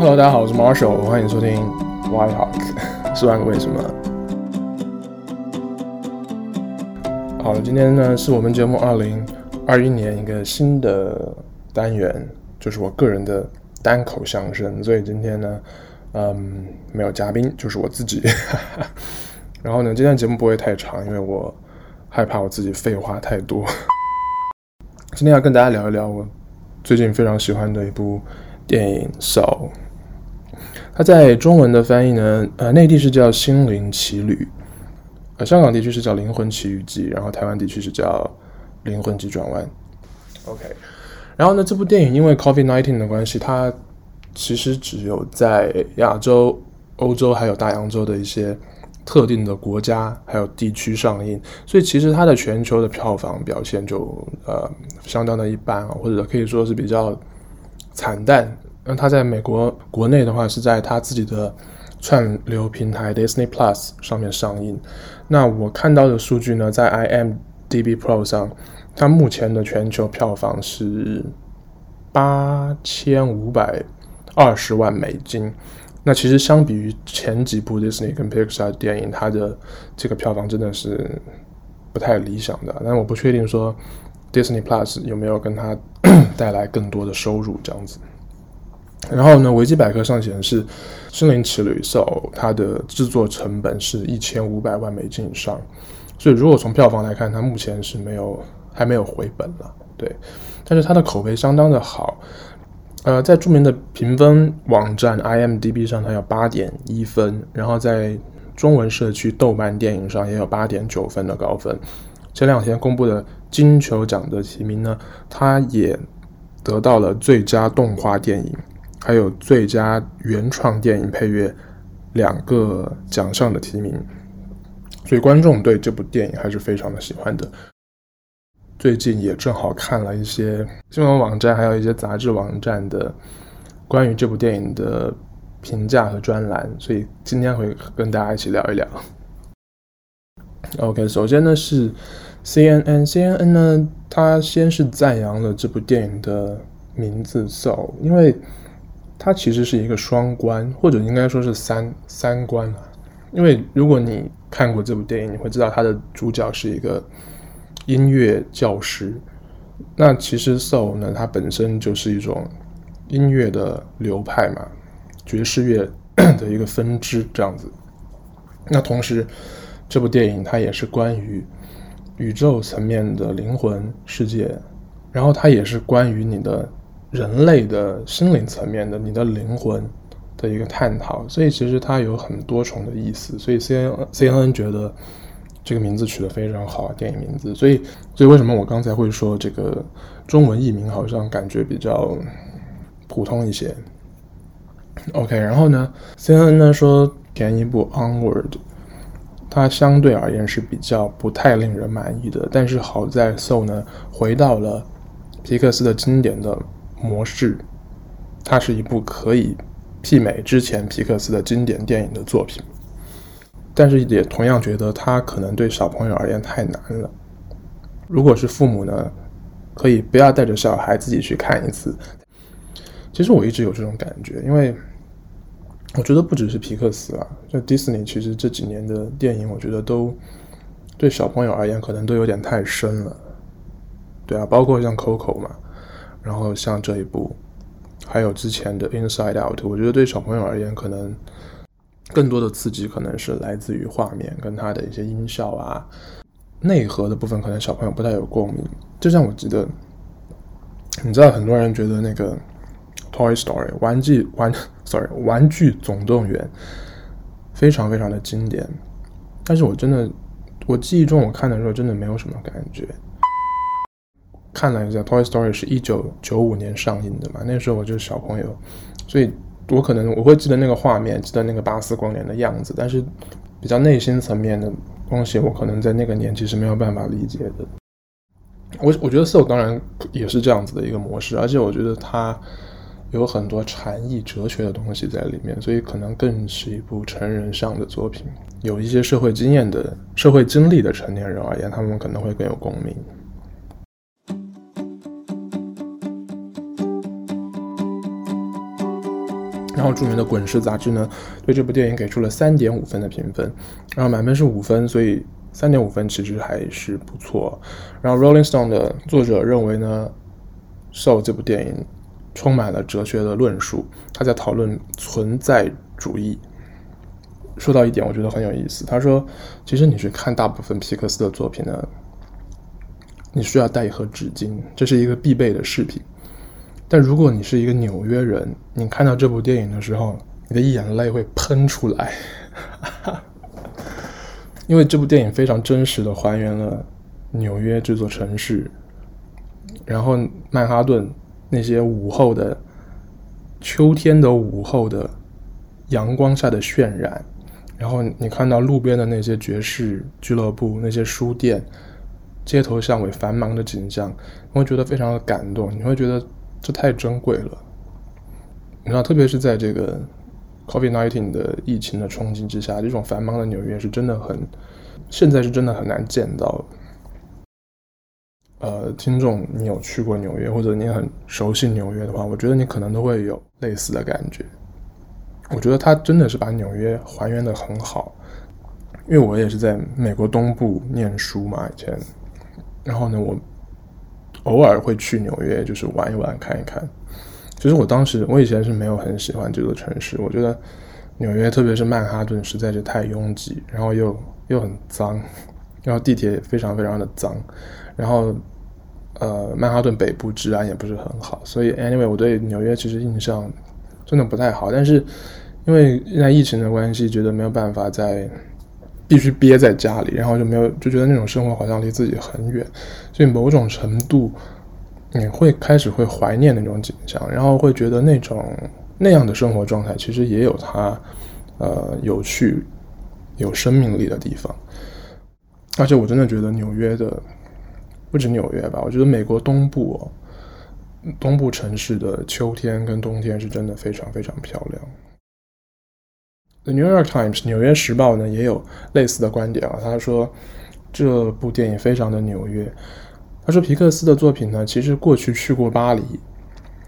Hello，大家好，我是 Marshall，欢迎收听 Why Talk 十万个为什么。好了，今天呢是我们节目二零二一年一个新的单元，就是我个人的单口相声，所以今天呢，嗯，没有嘉宾，就是我自己。然后呢，今天节目不会太长，因为我害怕我自己废话太多。今天要跟大家聊一聊我最近非常喜欢的一部电影《So》，它在中文的翻译呢，呃，内地是叫《心灵奇旅》，呃，香港地区是叫《灵魂奇遇记》，然后台湾地区是叫《灵魂急转弯》。OK，然后呢，这部电影因为 COVID-19 的关系，它其实只有在亚洲、欧洲还有大洋洲的一些。特定的国家还有地区上映，所以其实它的全球的票房表现就呃相当的一般啊，或者可以说是比较惨淡。那它在美国国内的话是在它自己的串流平台 Disney Plus 上面上映。那我看到的数据呢，在 IMDB Pro 上，它目前的全球票房是八千五百二十万美金。那其实相比于前几部 Disney 跟 Pixar 电影，它的这个票房真的是不太理想的。但我不确定说 Disney Plus 有没有跟它 带来更多的收入这样子。然后呢，维基百科上显示，《心灵奇旅》Soul 它的制作成本是一千五百万美金以上，所以如果从票房来看，它目前是没有还没有回本了。对，但是它的口碑相当的好。呃，在著名的评分网站 IMDB 上，它有八点一分，然后在中文社区豆瓣电影上也有八点九分的高分。前两天公布的金球奖的提名呢，它也得到了最佳动画电影，还有最佳原创电影配乐两个奖项的提名，所以观众对这部电影还是非常的喜欢的。最近也正好看了一些新闻网站，还有一些杂志网站的关于这部电影的评价和专栏，所以今天会跟大家一起聊一聊。OK，首先呢是 CNN，CNN 呢它先是赞扬了这部电影的名字 “So”，因为它其实是一个双关，或者应该说是三三关啊。因为如果你看过这部电影，你会知道它的主角是一个。音乐教师，那其实 Soul 呢，它本身就是一种音乐的流派嘛，爵士乐的一个分支这样子。那同时，这部电影它也是关于宇宙层面的灵魂世界，然后它也是关于你的人类的心灵层面的你的灵魂的一个探讨，所以其实它有很多重的意思。所以 C N C N N 觉得。这个名字取得非常好，电影名字，所以，所以为什么我刚才会说这个中文译名好像感觉比较普通一些？OK，然后呢，CNN 呢说前一部 Onward，它相对而言是比较不太令人满意的，但是好在 So 呢回到了皮克斯的经典的模式，它是一部可以媲美之前皮克斯的经典电影的作品。但是也同样觉得它可能对小朋友而言太难了。如果是父母呢，可以不要带着小孩自己去看一次。其实我一直有这种感觉，因为我觉得不只是皮克斯啊，就迪士尼，其实这几年的电影，我觉得都对小朋友而言可能都有点太深了。对啊，包括像 Coco 嘛，然后像这一部，还有之前的 Inside Out，我觉得对小朋友而言可能。更多的刺激可能是来自于画面跟它的一些音效啊，内核的部分可能小朋友不太有共鸣。就像我记得，你知道很多人觉得那个 Toy Story 玩具玩，sorry 玩具总动员非常非常的经典，但是我真的我记忆中我看的时候真的没有什么感觉。看了一下 Toy Story 是一九九五年上映的嘛，那时候我就是小朋友，所以。我可能我会记得那个画面，记得那个巴斯光年的样子，但是比较内心层面的东西，我可能在那个年纪是没有办法理解的。我我觉得 So 当然也是这样子的一个模式，而且我觉得它有很多禅意、哲学的东西在里面，所以可能更是一部成人向的作品。有一些社会经验的、社会经历的成年人而言，他们可能会更有共鸣。然后著名的滚石杂志呢，对这部电影给出了三点五分的评分，然后满分是五分，所以三点五分其实还是不错。然后 Rolling Stone 的作者认为呢，《So》这部电影充满了哲学的论述，他在讨论存在主义。说到一点，我觉得很有意思。他说，其实你去看大部分皮克斯的作品呢，你需要带一盒纸巾，这是一个必备的饰品。但如果你是一个纽约人，你看到这部电影的时候，你的眼泪会喷出来，因为这部电影非常真实的还原了纽约这座城市，然后曼哈顿那些午后的秋天的午后的阳光下的渲染，然后你看到路边的那些爵士俱乐部、那些书店、街头巷尾繁忙的景象，你会觉得非常的感动，你会觉得。这太珍贵了，你知道，特别是在这个 COVID-19 的疫情的冲击之下，这种繁忙的纽约是真的很，现在是真的很难见到。呃，听众，你有去过纽约，或者你很熟悉纽约的话，我觉得你可能都会有类似的感觉。我觉得他真的是把纽约还原的很好，因为我也是在美国东部念书嘛，以前，然后呢，我。偶尔会去纽约，就是玩一玩、看一看。其实我当时，我以前是没有很喜欢这座城市。我觉得纽约，特别是曼哈顿，实在是太拥挤，然后又又很脏，然后地铁也非常非常的脏。然后，呃，曼哈顿北部治安也不是很好，所以 anyway，我对纽约其实印象真的不太好。但是因为现在疫情的关系，觉得没有办法在。必须憋在家里，然后就没有就觉得那种生活好像离自己很远，所以某种程度你会开始会怀念那种景象，然后会觉得那种那样的生活状态其实也有它呃有趣、有生命力的地方。而且我真的觉得纽约的不止纽约吧，我觉得美国东部哦，东部城市的秋天跟冬天是真的非常非常漂亮。The New York Times 纽约时报呢也有类似的观点啊，他说这部电影非常的纽约。他说皮克斯的作品呢，其实过去去过巴黎，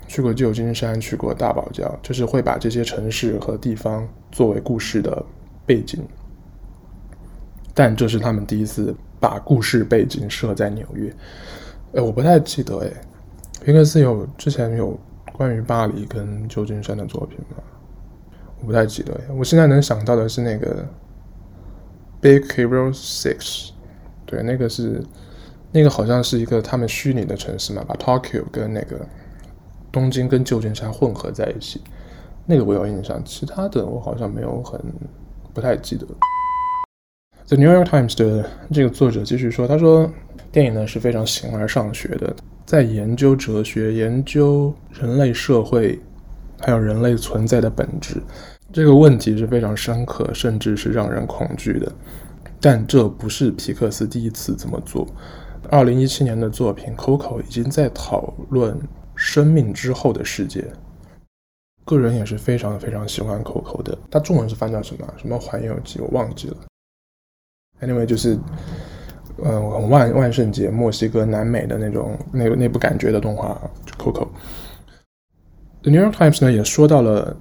去过旧金山，去过大堡礁，就是会把这些城市和地方作为故事的背景。但这是他们第一次把故事背景设在纽约。哎，我不太记得哎，皮克斯有之前有关于巴黎跟旧金山的作品吗？不太记得，我现在能想到的是那个《Big Hero Six》，对，那个是那个好像是一个他们虚拟的城市嘛，把 Tokyo 跟那个东京跟旧金山混合在一起，那个我有印象，其他的我好像没有很不太记得。The New York Times 的这个作者继续说，他说电影呢是非常形而上学的，在研究哲学，研究人类社会。还有人类存在的本质，这个问题是非常深刻，甚至是让人恐惧的。但这不是皮克斯第一次这么做。二零一七年的作品《Coco》已经在讨论生命之后的世界。个人也是非常非常喜欢《Coco》的。它中文是翻叫什么？什么环游记？我忘记了。Anyway，就是，嗯，万万圣节墨西哥南美的那种那那部感觉的动画，就《Coco》。The New York Times 呢也说到了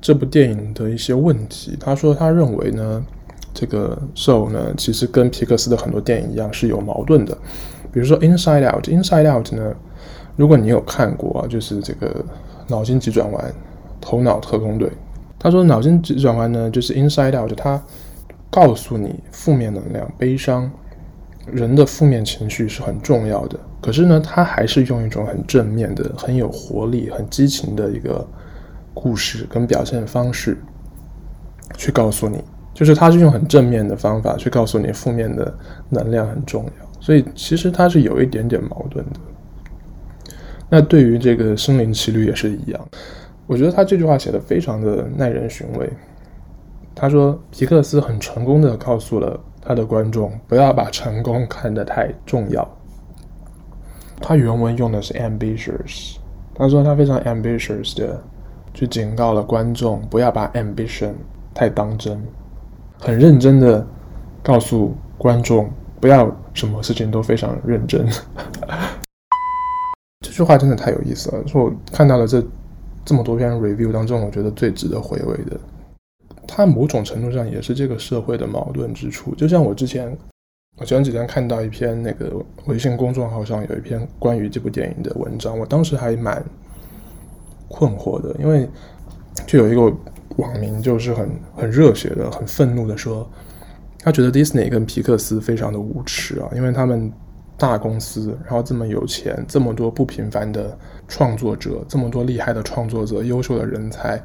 这部电影的一些问题。他说，他认为呢，这个 Soul 呢其实跟皮克斯的很多电影一样是有矛盾的。比如说 Inside Out，Inside Out 呢，如果你有看过啊，就是这个脑筋急转弯、头脑特工队。他说，脑筋急转弯呢就是 Inside Out，他告诉你负面能量、悲伤。人的负面情绪是很重要的，可是呢，他还是用一种很正面的、很有活力、很激情的一个故事跟表现方式去告诉你，就是他是用很正面的方法去告诉你负面的能量很重要，所以其实他是有一点点矛盾的。那对于这个《心灵奇旅》也是一样，我觉得他这句话写得非常的耐人寻味。他说皮克斯很成功的告诉了。他的观众不要把成功看得太重要。他原文用的是 ambitious，他说他非常 ambitious 的去警告了观众不要把 ambition 太当真，很认真的告诉观众不要什么事情都非常认真。这句话真的太有意思了，是我看到了这这么多篇 review 当中，我觉得最值得回味的。它某种程度上也是这个社会的矛盾之处。就像我之前，我前几天看到一篇那个微信公众号上有一篇关于这部电影的文章，我当时还蛮困惑的，因为就有一个网民就是很很热血的、很愤怒的说，他觉得 Disney 跟皮克斯非常的无耻啊，因为他们大公司，然后这么有钱，这么多不平凡的创作者，这么多厉害的创作者、优秀的人才。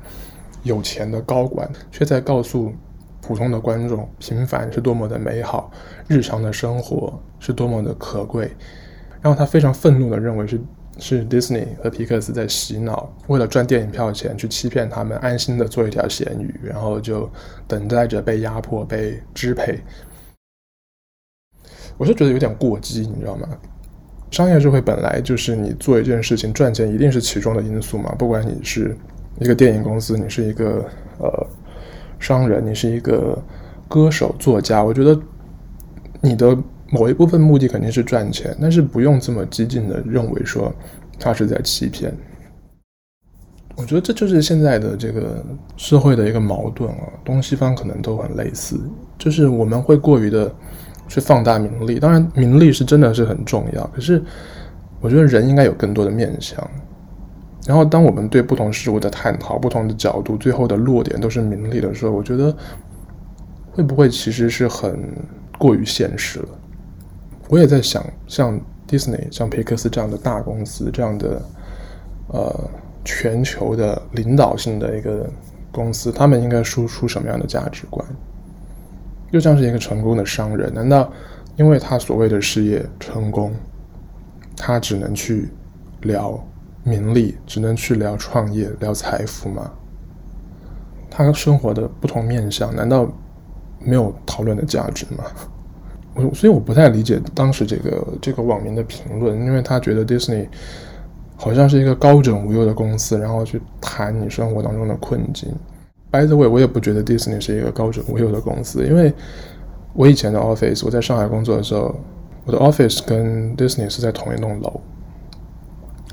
有钱的高管却在告诉普通的观众，平凡是多么的美好，日常的生活是多么的可贵。然后他非常愤怒地认为是是 Disney 和皮克斯在洗脑，为了赚电影票钱去欺骗他们，安心的做一条咸鱼，然后就等待着被压迫、被支配。我是觉得有点过激，你知道吗？商业社会本来就是你做一件事情赚钱一定是其中的因素嘛，不管你是。一个电影公司，你是一个呃商人，你是一个歌手、作家，我觉得你的某一部分目的肯定是赚钱，但是不用这么激进的认为说他是在欺骗。我觉得这就是现在的这个社会的一个矛盾啊，东西方可能都很类似，就是我们会过于的去放大名利，当然名利是真的是很重要，可是我觉得人应该有更多的面向。然后，当我们对不同事物的探讨、不同的角度，最后的落点都是名利的时候，我觉得会不会其实是很过于现实了？我也在想，像 Disney、像皮克斯这样的大公司，这样的呃全球的领导性的一个公司，他们应该输出什么样的价值观？就像是一个成功的商人，难道因为他所谓的事业成功，他只能去聊？名利只能去聊创业、聊财富吗？他生活的不同面向，难道没有讨论的价值吗？我所以我不太理解当时这个这个网民的评论，因为他觉得 Disney 好像是一个高枕无忧的公司，然后去谈你生活当中的困境。By the way，我也不觉得 Disney 是一个高枕无忧的公司，因为我以前的 office，我在上海工作的时候，我的 office 跟 Disney 是在同一栋楼。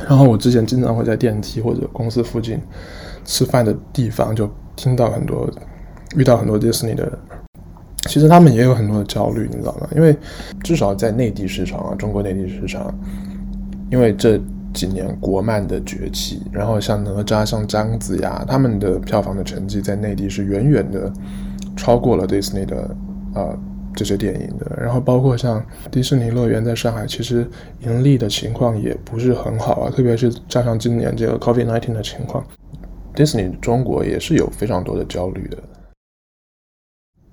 然后我之前经常会在电梯或者公司附近吃饭的地方，就听到很多遇到很多迪士尼的。其实他们也有很多的焦虑，你知道吗？因为至少在内地市场啊，中国内地市场，因为这几年国漫的崛起，然后像哪吒、像姜子牙，他们的票房的成绩在内地是远远的超过了迪士尼的啊。呃这些电影的，然后包括像迪士尼乐园在上海，其实盈利的情况也不是很好啊，特别是加上今年这个 COVID-19 的情况，迪士尼中国也是有非常多的焦虑的。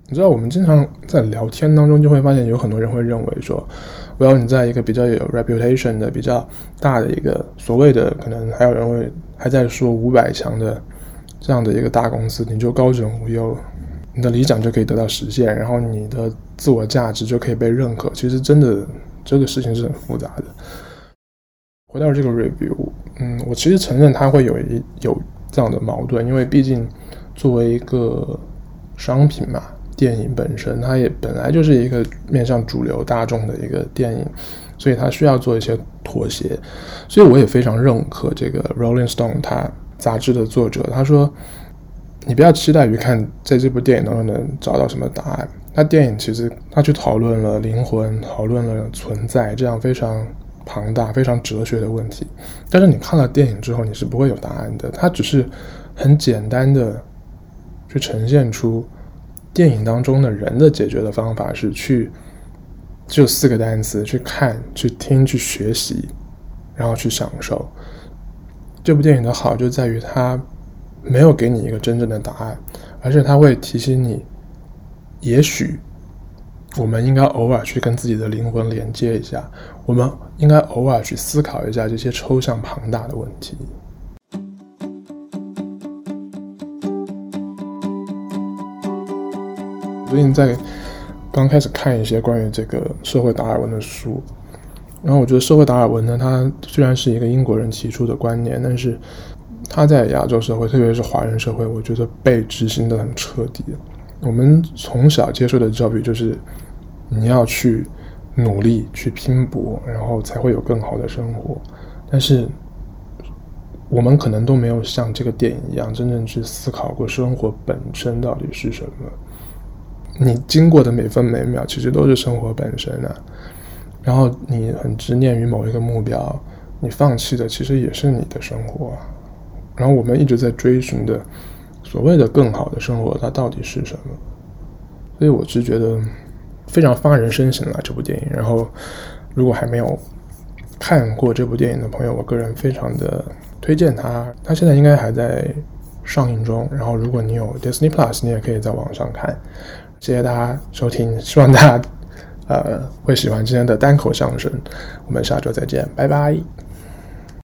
你知道，我们经常在聊天当中就会发现，有很多人会认为说，我要你在一个比较有 reputation 的、比较大的一个所谓的，可能还有人会还在说五百强的这样的一个大公司，你就高枕无忧了。你的理想就可以得到实现，然后你的自我价值就可以被认可。其实真的这个事情是很复杂的。回到这个 review，嗯，我其实承认它会有一有这样的矛盾，因为毕竟作为一个商品嘛，电影本身它也本来就是一个面向主流大众的一个电影，所以它需要做一些妥协。所以我也非常认可这个 Rolling Stone 它杂志的作者，他说。你不要期待于看在这部电影当中能找到什么答案。那电影其实它去讨论了灵魂，讨论了存在这样非常庞大、非常哲学的问题。但是你看了电影之后，你是不会有答案的。它只是很简单的去呈现出电影当中的人的解决的方法是去就四个单词：去看、去听、去学习，然后去享受。这部电影的好就在于它。没有给你一个真正的答案，而且他会提醒你，也许我们应该偶尔去跟自己的灵魂连接一下，我们应该偶尔去思考一下这些抽象庞大的问题。最近在刚开始看一些关于这个社会达尔文的书，然后我觉得社会达尔文呢，他虽然是一个英国人提出的观念，但是。他在亚洲社会，特别是华人社会，我觉得被执行的很彻底。我们从小接受的教育就是，你要去努力、去拼搏，然后才会有更好的生活。但是，我们可能都没有像这个电影一样真正去思考过生活本身到底是什么。你经过的每分每秒，其实都是生活本身啊。然后你很执念于某一个目标，你放弃的其实也是你的生活。然后我们一直在追寻的所谓的更好的生活，它到底是什么？所以我是觉得非常发人深省了这部电影。然后如果还没有看过这部电影的朋友，我个人非常的推荐它。它现在应该还在上映中。然后如果你有 Disney Plus，你也可以在网上看。谢谢大家收听，希望大家呃会喜欢今天的单口相声。我们下周再见，拜拜。